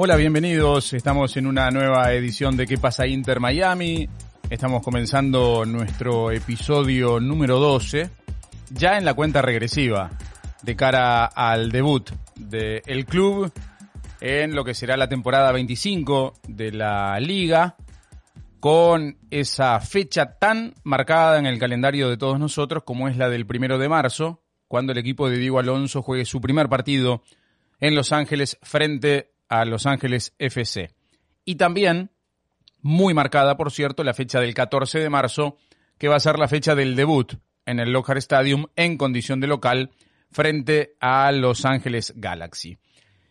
Hola, bienvenidos. Estamos en una nueva edición de ¿Qué pasa Inter Miami? Estamos comenzando nuestro episodio número 12, ya en la cuenta regresiva, de cara al debut del club en lo que será la temporada 25 de la liga, con esa fecha tan marcada en el calendario de todos nosotros como es la del primero de marzo, cuando el equipo de Diego Alonso juegue su primer partido en Los Ángeles frente a Los Ángeles FC. Y también, muy marcada por cierto, la fecha del 14 de marzo, que va a ser la fecha del debut en el Lockhart Stadium en condición de local frente a Los Ángeles Galaxy.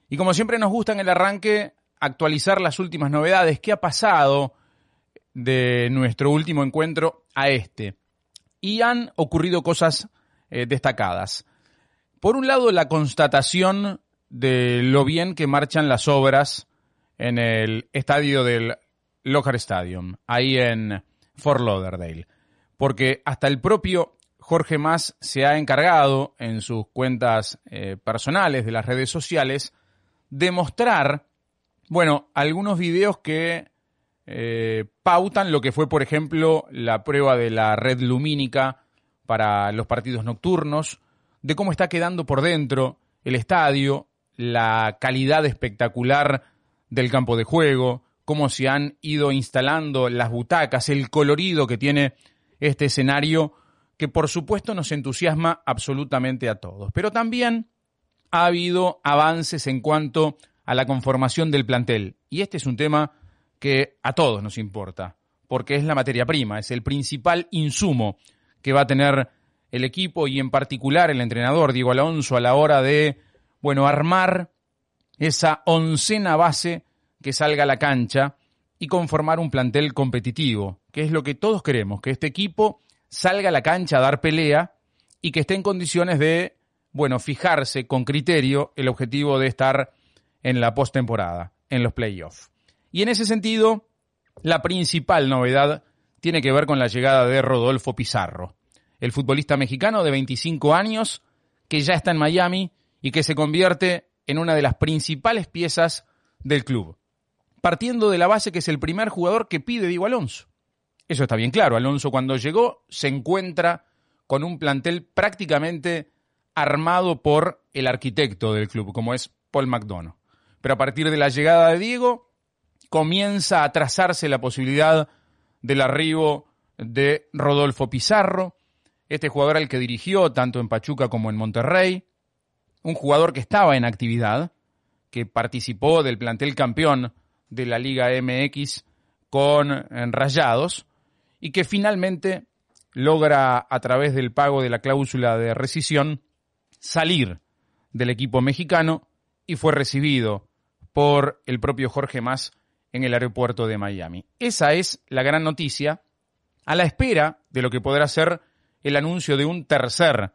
Y como siempre nos gusta en el arranque actualizar las últimas novedades, qué ha pasado de nuestro último encuentro a este. Y han ocurrido cosas eh, destacadas. Por un lado, la constatación de lo bien que marchan las obras en el estadio del Lockhart Stadium, ahí en Fort Lauderdale. Porque hasta el propio Jorge Mas se ha encargado en sus cuentas eh, personales de las redes sociales de mostrar, bueno, algunos videos que eh, pautan lo que fue, por ejemplo, la prueba de la red lumínica para los partidos nocturnos, de cómo está quedando por dentro el estadio, la calidad espectacular del campo de juego, cómo se han ido instalando las butacas, el colorido que tiene este escenario, que por supuesto nos entusiasma absolutamente a todos. Pero también ha habido avances en cuanto a la conformación del plantel. Y este es un tema que a todos nos importa, porque es la materia prima, es el principal insumo que va a tener el equipo y en particular el entrenador Diego Alonso a la hora de bueno, armar esa oncena base que salga a la cancha y conformar un plantel competitivo, que es lo que todos queremos, que este equipo salga a la cancha a dar pelea y que esté en condiciones de, bueno, fijarse con criterio el objetivo de estar en la postemporada, en los playoffs. Y en ese sentido, la principal novedad tiene que ver con la llegada de Rodolfo Pizarro, el futbolista mexicano de 25 años que ya está en Miami y que se convierte en una de las principales piezas del club. Partiendo de la base que es el primer jugador que pide Diego Alonso. Eso está bien claro. Alonso cuando llegó se encuentra con un plantel prácticamente armado por el arquitecto del club, como es Paul McDonough. Pero a partir de la llegada de Diego, comienza a trazarse la posibilidad del arribo de Rodolfo Pizarro, este jugador al que dirigió tanto en Pachuca como en Monterrey, un jugador que estaba en actividad, que participó del plantel campeón de la Liga MX con Rayados y que finalmente logra a través del pago de la cláusula de rescisión salir del equipo mexicano y fue recibido por el propio Jorge Mas en el aeropuerto de Miami. Esa es la gran noticia a la espera de lo que podrá ser el anuncio de un tercer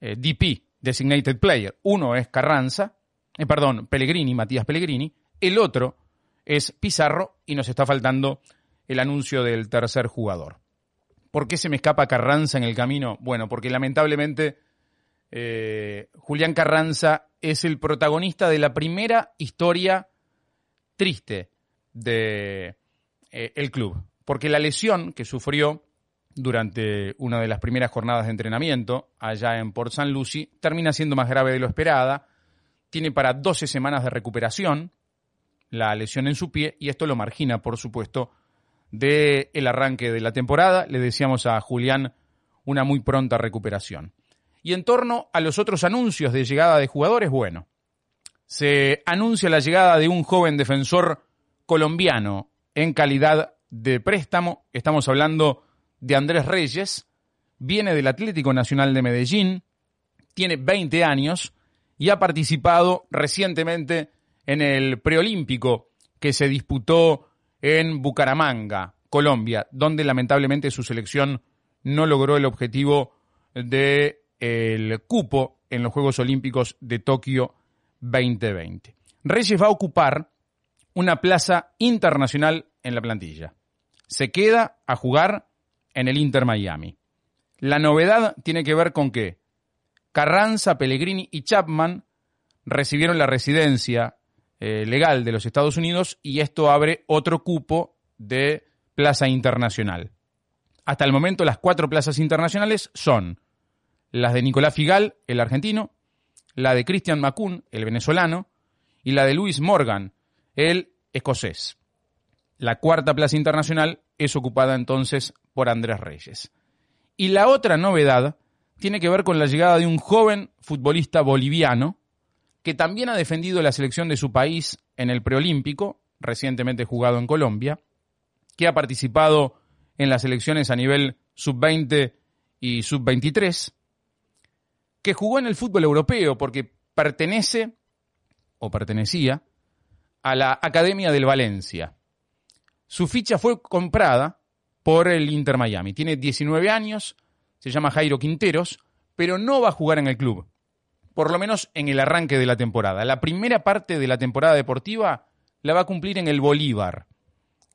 eh, DP designated player. Uno es Carranza, eh, perdón, Pellegrini, Matías Pellegrini. El otro es Pizarro y nos está faltando el anuncio del tercer jugador. ¿Por qué se me escapa Carranza en el camino? Bueno, porque lamentablemente eh, Julián Carranza es el protagonista de la primera historia triste de eh, club, porque la lesión que sufrió durante una de las primeras jornadas de entrenamiento allá en Port St. Lucie, termina siendo más grave de lo esperada, tiene para 12 semanas de recuperación la lesión en su pie y esto lo margina, por supuesto, del el arranque de la temporada. Le decíamos a Julián una muy pronta recuperación. Y en torno a los otros anuncios de llegada de jugadores, bueno, se anuncia la llegada de un joven defensor colombiano en calidad de préstamo. Estamos hablando de Andrés Reyes, viene del Atlético Nacional de Medellín, tiene 20 años y ha participado recientemente en el preolímpico que se disputó en Bucaramanga, Colombia, donde lamentablemente su selección no logró el objetivo del el cupo en los Juegos Olímpicos de Tokio 2020. Reyes va a ocupar una plaza internacional en la plantilla. Se queda a jugar en el Inter Miami. La novedad tiene que ver con que Carranza, Pellegrini y Chapman recibieron la residencia eh, legal de los Estados Unidos y esto abre otro cupo de plaza internacional. Hasta el momento las cuatro plazas internacionales son las de Nicolás Figal, el argentino, la de Christian Macun, el venezolano, y la de Luis Morgan, el escocés. La cuarta plaza internacional es ocupada entonces por Andrés Reyes. Y la otra novedad tiene que ver con la llegada de un joven futbolista boliviano que también ha defendido la selección de su país en el preolímpico, recientemente jugado en Colombia, que ha participado en las elecciones a nivel sub-20 y sub-23, que jugó en el fútbol europeo porque pertenece o pertenecía a la Academia del Valencia. Su ficha fue comprada por el Inter Miami. Tiene 19 años, se llama Jairo Quinteros, pero no va a jugar en el club, por lo menos en el arranque de la temporada. La primera parte de la temporada deportiva la va a cumplir en el Bolívar,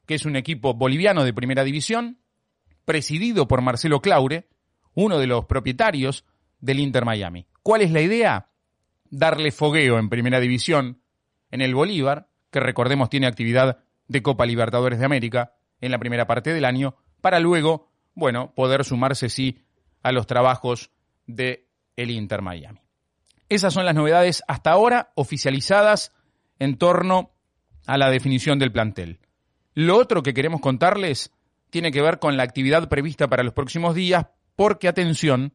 que es un equipo boliviano de primera división, presidido por Marcelo Claure, uno de los propietarios del Inter Miami. ¿Cuál es la idea? Darle fogueo en primera división en el Bolívar, que recordemos tiene actividad de Copa Libertadores de América en la primera parte del año, para luego, bueno, poder sumarse sí a los trabajos de el Inter Miami. Esas son las novedades hasta ahora oficializadas en torno a la definición del plantel. Lo otro que queremos contarles tiene que ver con la actividad prevista para los próximos días, porque atención,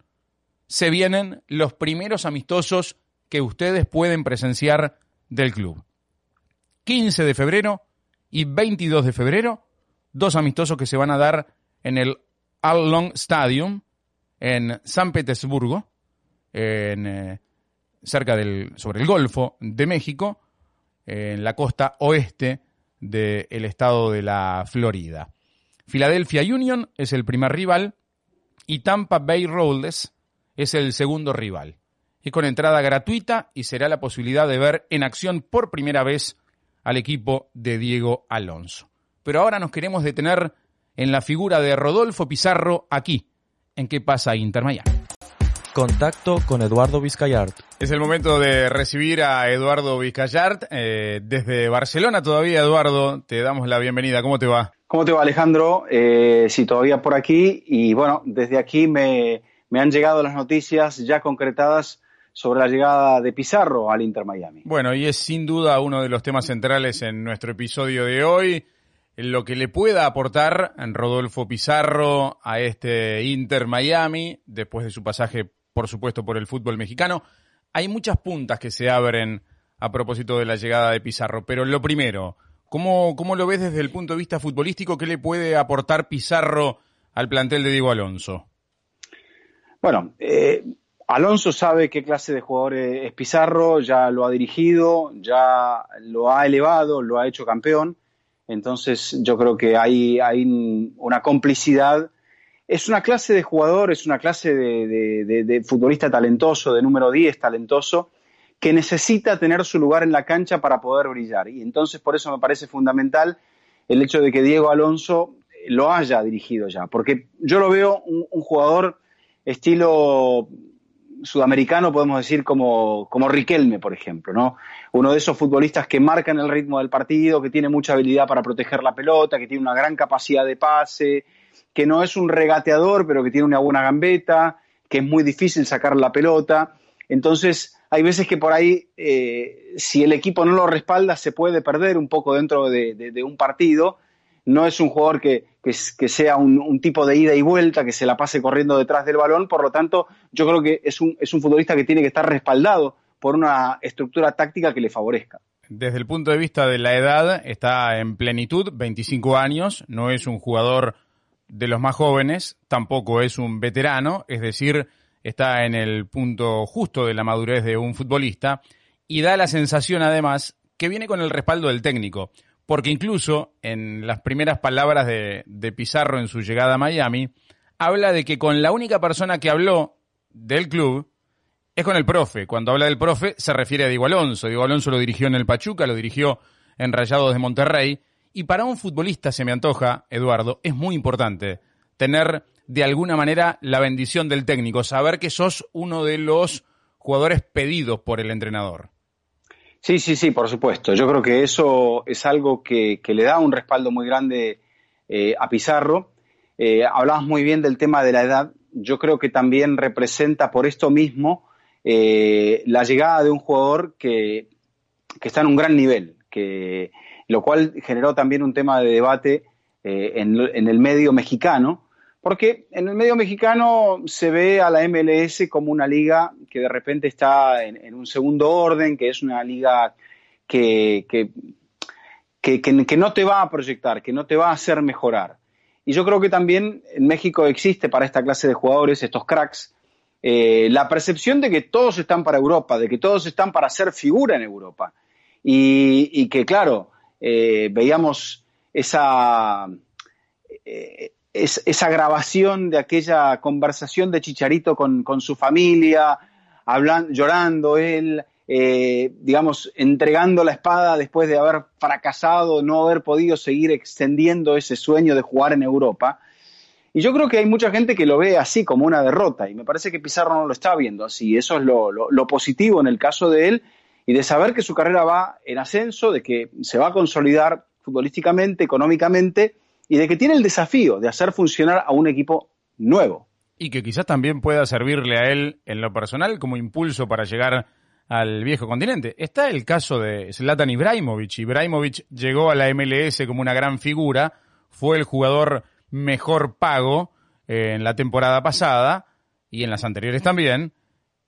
se vienen los primeros amistosos que ustedes pueden presenciar del club. 15 de febrero y 22 de febrero, dos amistosos que se van a dar en el Allong Stadium en San Petersburgo, en, eh, cerca del, sobre el Golfo de México, en la costa oeste del estado de la Florida. Philadelphia Union es el primer rival y Tampa Bay Rollers es el segundo rival. Y con entrada gratuita y será la posibilidad de ver en acción por primera vez al equipo de Diego Alonso. Pero ahora nos queremos detener en la figura de Rodolfo Pizarro aquí, en qué pasa Inter Miami. Contacto con Eduardo Vizcayart. Es el momento de recibir a Eduardo Vizcayart eh, desde Barcelona todavía. Eduardo, te damos la bienvenida. ¿Cómo te va? ¿Cómo te va Alejandro? Eh, sí, todavía por aquí. Y bueno, desde aquí me, me han llegado las noticias ya concretadas sobre la llegada de Pizarro al Inter Miami. Bueno, y es sin duda uno de los temas centrales en nuestro episodio de hoy lo que le pueda aportar Rodolfo Pizarro a este Inter Miami después de su pasaje por supuesto, por el fútbol mexicano. Hay muchas puntas que se abren a propósito de la llegada de Pizarro, pero lo primero, ¿cómo, cómo lo ves desde el punto de vista futbolístico? ¿Qué le puede aportar Pizarro al plantel de Diego Alonso? Bueno, eh, Alonso sabe qué clase de jugador es Pizarro, ya lo ha dirigido, ya lo ha elevado, lo ha hecho campeón. Entonces yo creo que hay, hay una complicidad es una clase de jugador, es una clase de, futbolista talentoso, de número 10 talentoso, que necesita tener su lugar en la cancha para poder brillar. Y entonces por eso me parece fundamental el hecho de que Diego Alonso lo haya dirigido ya, porque yo lo veo un, jugador estilo sudamericano, podemos decir, como, como Riquelme, por ejemplo, ¿no? Uno de esos futbolistas que marcan el ritmo del partido, que tiene mucha habilidad para proteger la pelota, que tiene una gran capacidad de pase, que no es un regateador, pero que tiene una buena gambeta, que es muy difícil sacar la pelota. Entonces, hay veces que por ahí, eh, si el equipo no lo respalda, se puede perder un poco dentro de, un partido. No es un jugador que, sea un, tipo de ida y vuelta, que se la pase corriendo detrás del balón. Por lo tanto, yo creo que es un, es un futbolista que tiene que estar respaldado por una estructura táctica que le favorezca. Desde el punto de vista de la edad, está en plenitud, 25 años, no es un jugador de los más jóvenes, tampoco es un veterano, es decir, está en el punto justo de la madurez de un futbolista y da la sensación además que viene con el respaldo del técnico, porque incluso en las primeras palabras de, Pizarro en su llegada a Miami, habla de que con la única persona que habló del club es con el profe. Cuando habla del profe se refiere a Diego Alonso. Diego Alonso lo dirigió en el Pachuca, lo dirigió en Rayados de Monterrey y para un futbolista, se me antoja, Eduardo, es muy importante tener de alguna manera la bendición del técnico, saber que sos uno de los jugadores pedidos por el entrenador. Sí, sí, sí, por supuesto. Yo creo que eso es algo que, le da un respaldo muy grande eh, a Pizarro. Eh, hablabas muy bien del tema de la edad. Yo creo que también representa por esto mismo eh, la llegada de un jugador que, está en un gran nivel, que, lo cual generó también un tema de debate en, en, el medio mexicano, porque en el medio mexicano se ve a la MLS como una liga que de repente está en, un segundo orden, que es una liga que, que, no te va a proyectar, que no te va a hacer mejorar. Y yo creo que también en México existe para esta clase de jugadores, estos cracks, eh, la percepción de que todos están para Europa, de que todos están para ser figura en Europa. Y, que, claro, eh, veíamos esa, eh, esa grabación de aquella conversación de Chicharito con, su familia, hablando, llorando él, eh, digamos, entregando la espada después de haber fracasado, no haber podido seguir extendiendo ese sueño de jugar en Europa. Y yo creo que hay mucha gente que lo ve así, como una derrota, y me parece que Pizarro no lo está viendo así. Eso es lo, lo positivo en el caso de él, y de saber que su carrera va en ascenso, de que se va a consolidar futbolísticamente, económicamente, y de que tiene el desafío de hacer funcionar a un equipo nuevo. Y que quizás también pueda servirle a él en lo personal como impulso para llegar al viejo continente. Está el caso de Zlatan Ibrahimovic. Ibrahimovic llegó a la MLS como una gran figura, fue el jugador mejor pago eh, en la temporada pasada y en las anteriores también.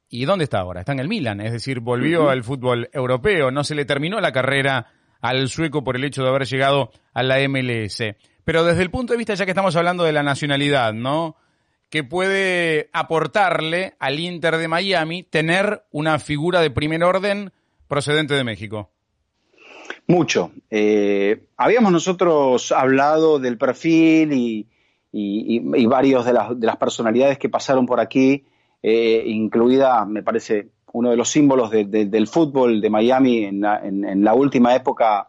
¿Y dónde está ahora? Está en el Milan, es decir, volvió al fútbol europeo, no se le terminó la carrera al sueco por el hecho de haber llegado a la MLS. Pero desde el punto de vista, ya que estamos hablando de la nacionalidad, ¿no? Que puede aportarle al Inter de Miami tener una figura de primer orden procedente de México. Mucho. Eh, habíamos nosotros hablado del perfil y, y, varios de las, de las, personalidades que pasaron por aquí, eh, incluida, me parece, uno de los símbolos del fútbol de Miami en la, última época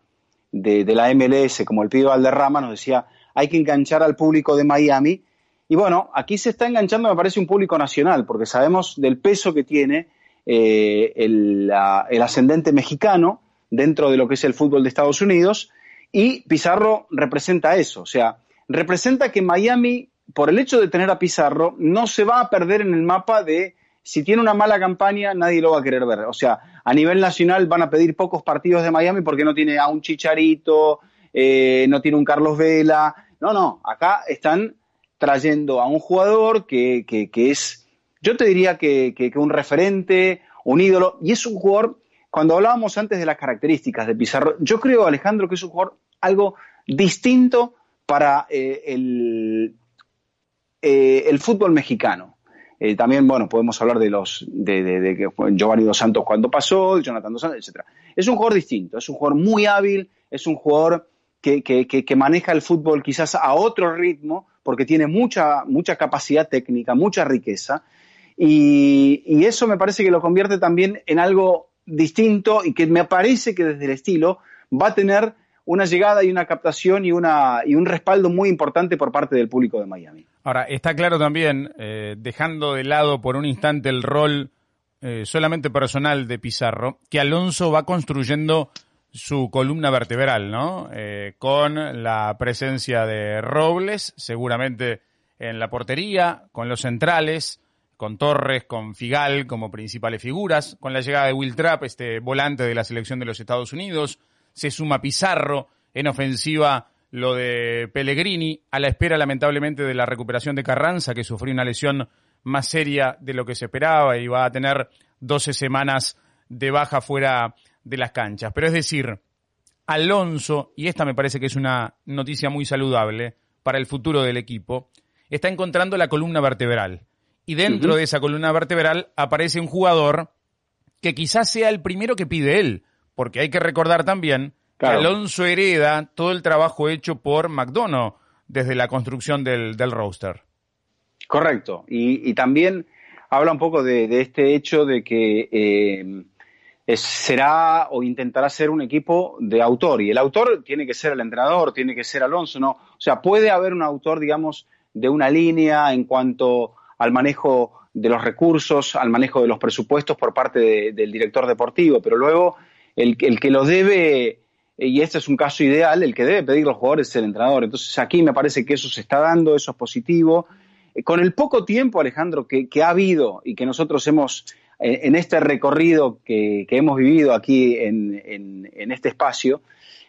de, la MLS, como el pibe Valderrama, nos decía, hay que enganchar al público de Miami. Y bueno, aquí se está enganchando, me parece, un público nacional, porque sabemos del peso que tiene eh, el, ascendente mexicano dentro de lo que es el fútbol de Estados Unidos, y Pizarro representa eso, o sea, representa que Miami, por el hecho de tener a Pizarro, no se va a perder en el mapa de si tiene una mala campaña, nadie lo va a querer ver. O sea, a nivel nacional van a pedir pocos partidos de Miami porque no tiene a un Chicharito, eh, no tiene un Carlos Vela. No, no, acá están trayendo a un jugador que, es, yo te diría que, un referente, un ídolo, y es un jugador, cuando hablábamos antes de las características de Pizarro, yo creo, Alejandro, que es un jugador algo distinto para eh, el, eh, el fútbol mexicano. Eh, también, bueno, podemos hablar de los de, de, Giovanni Dos Santos cuando pasó, Jonathan Dos Santos, etcétera. Es un jugador distinto, es un jugador muy hábil, es un jugador que, que, que, maneja el fútbol quizás a otro ritmo, porque tiene mucha, mucha capacidad técnica, mucha riqueza, y, y eso me parece que lo convierte también en algo distinto y que me parece que desde el estilo va a tener una llegada y una captación y, una, y un respaldo muy importante por parte del público de Miami. Ahora, está claro también, eh, dejando de lado por un instante el rol eh, solamente personal de Pizarro, que Alonso va construyendo su columna vertebral, ¿no? Eh, con la presencia de Robles, seguramente en la portería, con los centrales, con Torres, con Figal como principales figuras, con la llegada de Will Trapp, este volante de la selección de los Estados Unidos, se suma Pizarro en ofensiva lo de Pellegrini, a la espera lamentablemente de la recuperación de Carranza, que sufrió una lesión más seria de lo que se esperaba y va a tener 12 semanas de baja fuera de las canchas. Pero es decir, Alonso, y esta me parece que es una noticia muy saludable para el futuro del equipo, está encontrando la columna vertebral. Y dentro de esa columna vertebral aparece un jugador que quizás sea el primero que pide él, porque hay que recordar también Alonso hereda todo el trabajo hecho por McDonough desde la construcción del, del roster. Correcto. Y, también habla un poco de, este hecho de que eh, será o intentará ser un equipo de autor. Y el autor tiene que ser el entrenador, tiene que ser Alonso, ¿no? O sea, puede haber un autor, digamos, de una línea en cuanto al manejo de los recursos, al manejo de los presupuestos por parte del director deportivo, pero luego el, el que lo debe, y este es un caso ideal, el que debe pedir los jugadores es el entrenador. Entonces aquí me parece que eso se está dando, eso es positivo. Eh, con el poco tiempo, Alejandro, que, ha habido y que nosotros hemos, eh, en este recorrido que, hemos vivido aquí en, este espacio,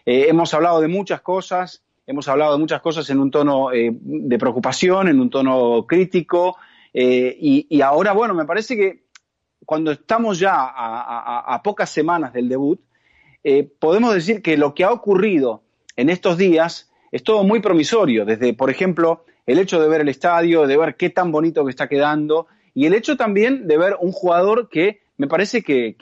eh, hemos hablado de muchas cosas, hemos hablado de muchas cosas en un tono de preocupación, en un tono crítico, y, ahora, bueno, me parece que cuando estamos ya a, pocas semanas del debut, podemos decir que lo que ha ocurrido en estos días es todo muy promisorio, desde, por ejemplo, el hecho de ver el estadio, de ver qué tan bonito que está quedando y el hecho también de ver un jugador que me parece que,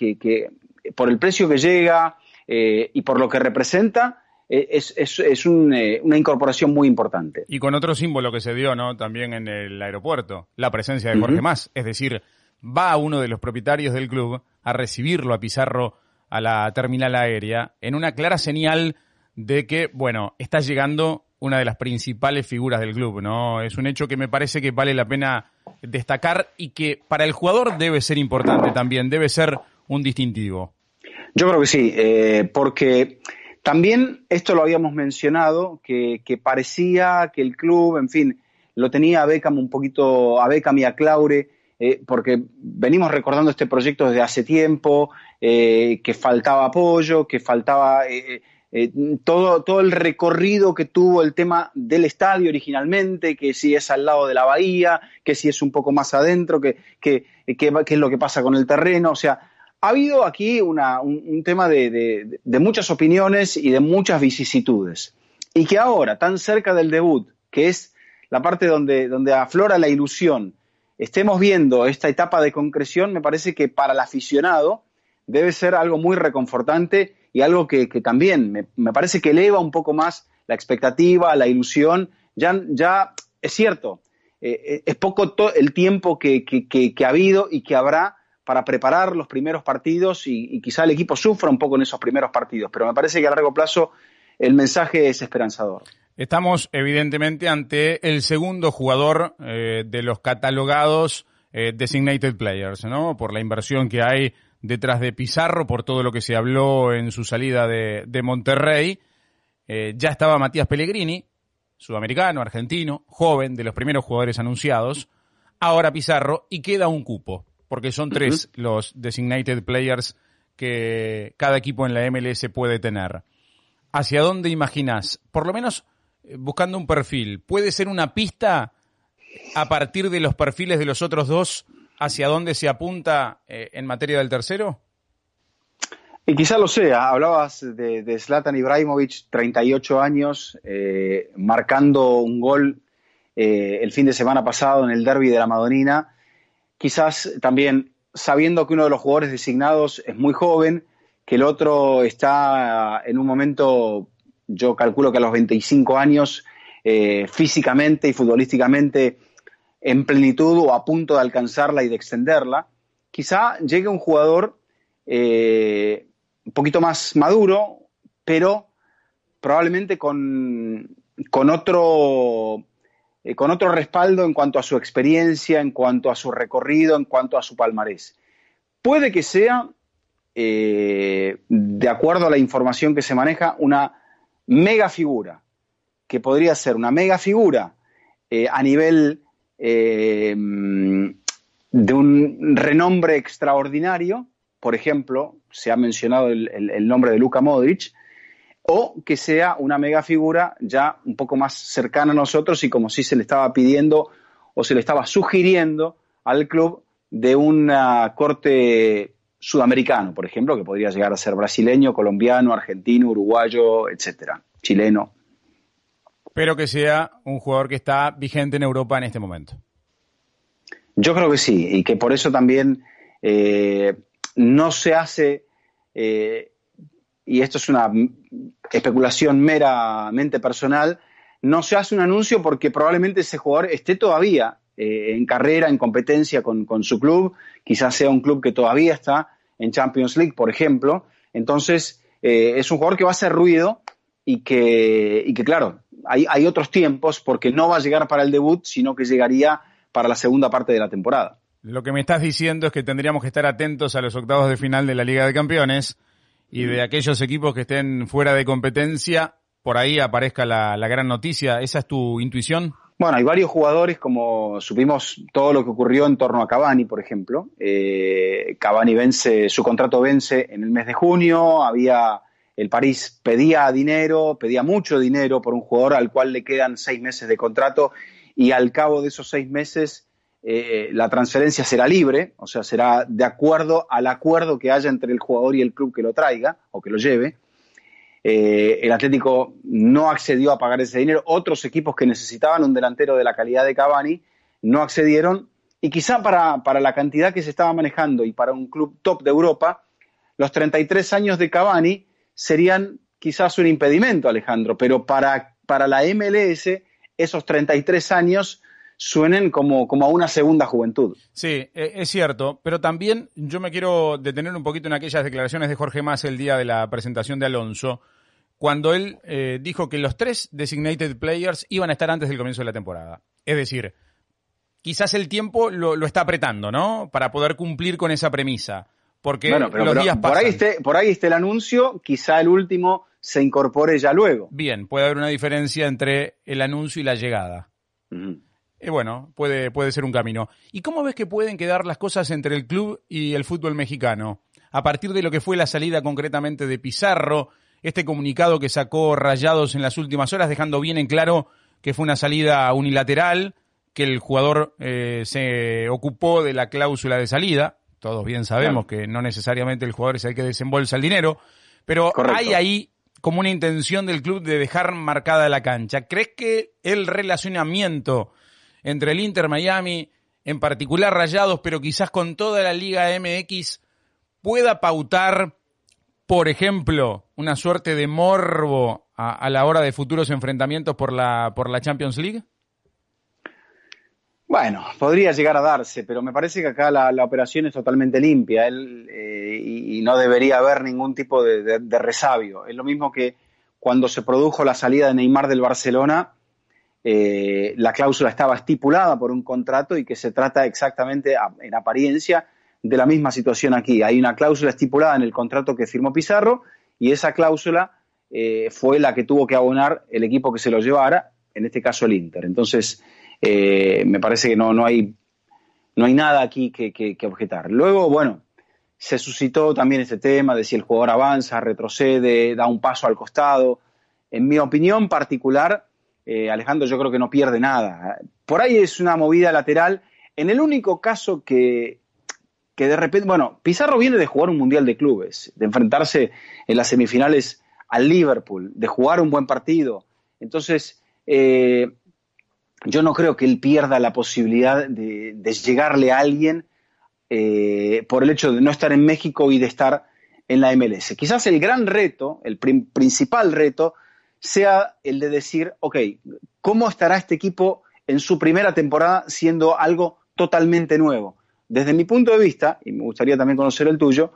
por el precio que llega eh, y por lo que representa, eh, es, eh, una incorporación muy importante. Y con otro símbolo que se dio ¿no? también en el aeropuerto, la presencia de Jorge Más. Es decir, va uno de los propietarios del club a recibirlo a Pizarro a la terminal aérea en una clara señal de que, bueno, está llegando una de las principales figuras del club, ¿no? Es un hecho que me parece que vale la pena destacar y que para el jugador debe ser importante también, debe ser un distintivo. Yo creo que sí, eh, porque también esto lo habíamos mencionado, que, parecía que el club, en fin, lo tenía a Beckham un poquito, a Beckham y a Claure, eh, porque venimos recordando este proyecto desde hace tiempo, eh, que faltaba apoyo, que faltaba eh, todo, todo el recorrido que tuvo el tema del estadio originalmente, que si es al lado de la bahía, que si es un poco más adentro, que, es lo que pasa con el terreno. O sea, ha habido aquí una, un, tema de, muchas opiniones y de muchas vicisitudes. Y que ahora, tan cerca del debut, que es la parte donde, donde aflora la ilusión, estemos viendo esta etapa de concreción, me parece que para el aficionado debe ser algo muy reconfortante y algo que, también me, parece que eleva un poco más la expectativa, la ilusión. Ya, es cierto, eh, eh, es poco el tiempo que, ha habido y que habrá para preparar los primeros partidos y, quizá el equipo sufra un poco en esos primeros partidos, pero me parece que a largo plazo el mensaje es esperanzador. Estamos evidentemente ante el segundo jugador eh, de los catalogados designated players, ¿no? Por la inversión que hay detrás de Pizarro por todo lo que se habló en su salida de, Monterrey. Eh, ya estaba Matías Pellegrini, sudamericano, argentino, joven, de los primeros jugadores anunciados. Ahora Pizarro y queda un cupo, porque son tres los designated players que cada equipo en la MLS puede tener. ¿Hacia dónde imaginas? Por lo menos eh, buscando un perfil. ¿Puede ser una pista a partir de los perfiles de los otros dos hacia dónde se apunta eh, en materia del tercero? Y quizá lo sea. Hablabas de, de Zlatan Ibrahimovic, 38 años, eh, marcando un gol eh, el fin de semana pasado en el derby de la Madonina. Quizás también sabiendo que uno de los jugadores designados es muy joven, que el otro está en un momento, yo calculo que a los 25 años, físicamente y futbolísticamente en plenitud o a punto de alcanzarla y de extenderla, quizá llegue un jugador eh, un poquito más maduro, pero probablemente con, con otro eh, con otro respaldo en cuanto a su experiencia, en cuanto a su recorrido, en cuanto a su palmarés. Puede que sea, eh, de acuerdo a la información que se maneja, una mega figura, que podría ser una mega figura a nivel eh, de un renombre extraordinario, por ejemplo, se ha mencionado el, nombre de Luka Modric, o que sea una mega figura ya un poco más cercana a nosotros y como si se le estaba pidiendo o se le estaba sugiriendo al club de una corte sudamericano, por ejemplo, que podría llegar a ser brasileño, colombiano, argentino, uruguayo, etcétera, chileno pero que sea un jugador que está vigente en Europa en este momento. Yo creo que sí, y que por eso también eh, no se hace, eh, y esto es una especulación meramente personal, no se hace un anuncio porque probablemente ese jugador esté todavía eh, en carrera, en competencia con, con, su club, quizás sea un club que todavía está en Champions League, por ejemplo. Entonces, es un jugador que va a hacer ruido y que, y que claro, hay, otros tiempos porque no va a llegar para el debut, sino que llegaría para la segunda parte de la temporada. Lo que me estás diciendo es que tendríamos que estar atentos a los octavos de final de la Liga de Campeones y de aquellos equipos que estén fuera de competencia, por ahí aparezca la, gran noticia. ¿Esa es tu intuición? Bueno, hay varios jugadores, como supimos todo lo que ocurrió en torno a Cavani, por ejemplo. Eh, Cavani vence, su contrato vence en el mes de junio, había el París pedía dinero, pedía mucho dinero por un jugador al cual le quedan seis meses de contrato y al cabo de esos seis meses eh, la transferencia será libre, o sea, será de acuerdo al acuerdo que haya entre el jugador y el club que lo traiga o que lo lleve. Eh, el Atlético no accedió a pagar ese dinero. Otros equipos que necesitaban un delantero de la calidad de Cavani no accedieron. Y quizá para, para la cantidad que se estaba manejando y para un club top de Europa, los 33 años de Cavani serían quizás un impedimento, Alejandro, pero para, para la MLS esos 33 años suenen como, como a una segunda juventud. Sí, e, es cierto, pero también yo me quiero detener un poquito en aquellas declaraciones de Jorge Más el día de la presentación de Alonso, cuando él eh, dijo que los tres designated players iban a estar antes del comienzo de la temporada. Es decir, quizás el tiempo lo, lo está apretando, ¿no? Para poder cumplir con esa premisa. Porque los días pasan. Por ahí, esté, por ahí esté el anuncio, quizá el último se incorpore ya luego. Bien, puede haber una diferencia entre el anuncio y la llegada. Y bueno, puede, puede ser un camino. ¿Y cómo ves que pueden quedar las cosas entre el club y el fútbol mexicano? A partir de lo que fue la salida concretamente de Pizarro, este comunicado que sacó Rayados en las últimas horas, dejando bien en claro que fue una salida unilateral, que el jugador eh, se ocupó de la cláusula de salida. Todos bien sabemos que no necesariamente el jugador es el que desembolsa el dinero, pero hay ahí como una intención del club de dejar marcada la cancha. ¿Crees que el relacionamiento entre el Inter Miami, en particular Rayados, pero quizás con toda la Liga MX, pueda pautar, por ejemplo, una suerte de morbo a, la hora de futuros enfrentamientos por la, por la Champions League? Bueno, podría llegar a darse, pero me parece que acá la, operación es totalmente limpia eh, y, no debería haber ningún tipo de, resabio. Es lo mismo que cuando se produjo la salida de Neymar del Barcelona, eh, la cláusula estaba estipulada por un contrato y que se trata exactamente, en apariencia, de la misma situación aquí. Hay una cláusula estipulada en el contrato que firmó Pizarro y esa cláusula eh, fue la que tuvo que abonar el equipo que se lo llevara, en este caso el Inter. Entonces, eh, me parece que no, no, hay, no hay nada aquí que, objetar. Luego, bueno, se suscitó también este tema de si el jugador avanza, retrocede, da un paso al costado. En mi opinión particular, eh, Alejandro yo creo que no pierde nada. Por ahí es una movida lateral. En el único caso que, que de repente, bueno, Pizarro viene de jugar un Mundial de Clubes, de enfrentarse en las semifinales al Liverpool, de jugar un buen partido. Entonces, eh, yo no creo que él pierda la posibilidad de, llegarle a alguien eh, por el hecho de no estar en México y de estar en la MLS. Quizás el gran reto, el principal reto, sea el de decir, ok, ¿cómo estará este equipo en su primera temporada siendo algo totalmente nuevo? Desde mi punto de vista, y me gustaría también conocer el tuyo,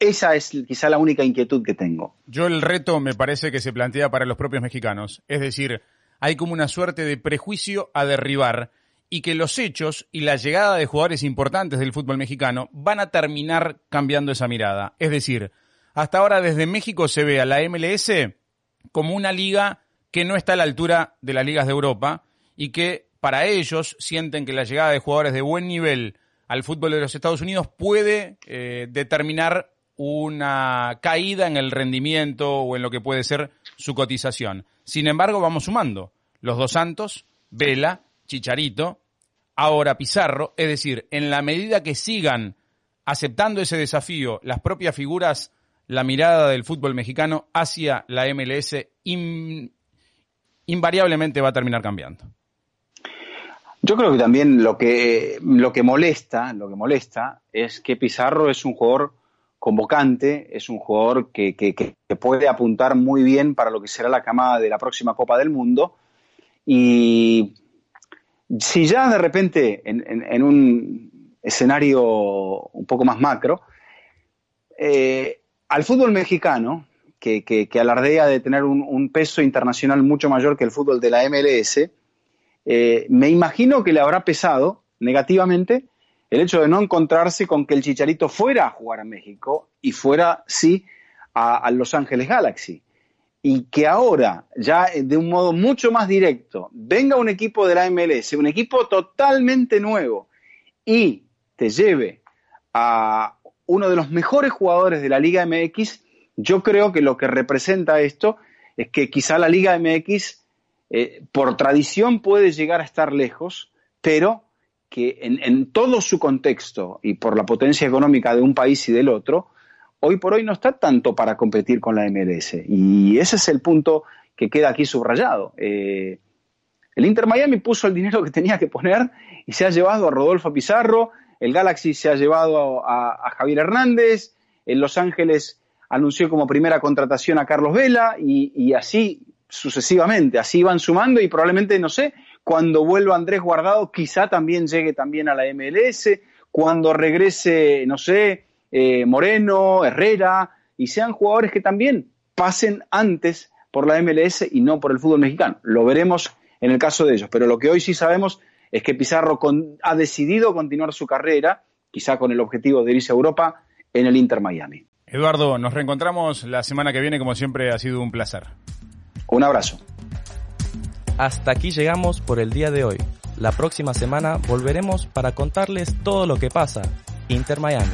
esa es quizá la única inquietud que tengo. Yo el reto me parece que se plantea para los propios mexicanos. Es decir, hay como una suerte de prejuicio a derribar y que los hechos y la llegada de jugadores importantes del fútbol mexicano van a terminar cambiando esa mirada. Es decir, hasta ahora desde México se ve a la MLS como una liga que no está a la altura de las ligas de Europa y que para ellos sienten que la llegada de jugadores de buen nivel al fútbol de los Estados Unidos puede eh, determinar una caída en el rendimiento o en lo que puede ser su cotización. Sin embargo, vamos sumando los dos Santos, Vela, Chicharito, ahora Pizarro, es decir, en la medida que sigan aceptando ese desafío las propias figuras la mirada del fútbol mexicano hacia la MLS invariablemente va a terminar cambiando. Yo creo que también lo que, lo que molesta, lo que molesta es que Pizarro es un jugador convocante, es un jugador que, que, puede apuntar muy bien para lo que será la camada de la próxima Copa del Mundo. Y si ya de repente en, un escenario un poco más macro, eh, al fútbol mexicano, que, alardea de tener un, peso internacional mucho mayor que el fútbol de la MLS, eh, me imagino que le habrá pesado negativamente el hecho de no encontrarse con que el Chicharito fuera a jugar a México y fuera, sí, a, Los Ángeles Galaxy. Y que ahora, ya de un modo mucho más directo, venga un equipo de la MLS, un equipo totalmente nuevo, y te lleve a uno de los mejores jugadores de la Liga MX, yo creo que lo que representa esto es que quizá la Liga MX, eh, por tradición, puede llegar a estar lejos, pero que en, todo su contexto y por la potencia económica de un país y del otro, hoy por hoy no está tanto para competir con la MLS. Y ese es el punto que queda aquí subrayado. Eh, el Inter Miami puso el dinero que tenía que poner y se ha llevado a Rodolfo Pizarro, el Galaxy se ha llevado a, Javier Hernández, en Los Ángeles anunció como primera contratación a Carlos Vela y, y así sucesivamente, así van sumando y probablemente, no sé, cuando vuelva Andrés Guardado, quizá también llegue también a la MLS. Cuando regrese, no sé, eh, Moreno, Herrera, y sean jugadores que también pasen antes por la MLS y no por el fútbol mexicano. Lo veremos en el caso de ellos. Pero lo que hoy sí sabemos es que Pizarro ha decidido continuar su carrera, quizá con el objetivo de irse a Europa, en el Inter Miami. Eduardo, nos reencontramos la semana que viene, como siempre ha sido un placer. Un abrazo. Hasta aquí llegamos por el día de hoy. La próxima semana volveremos para contarles todo lo que pasa. Inter Miami.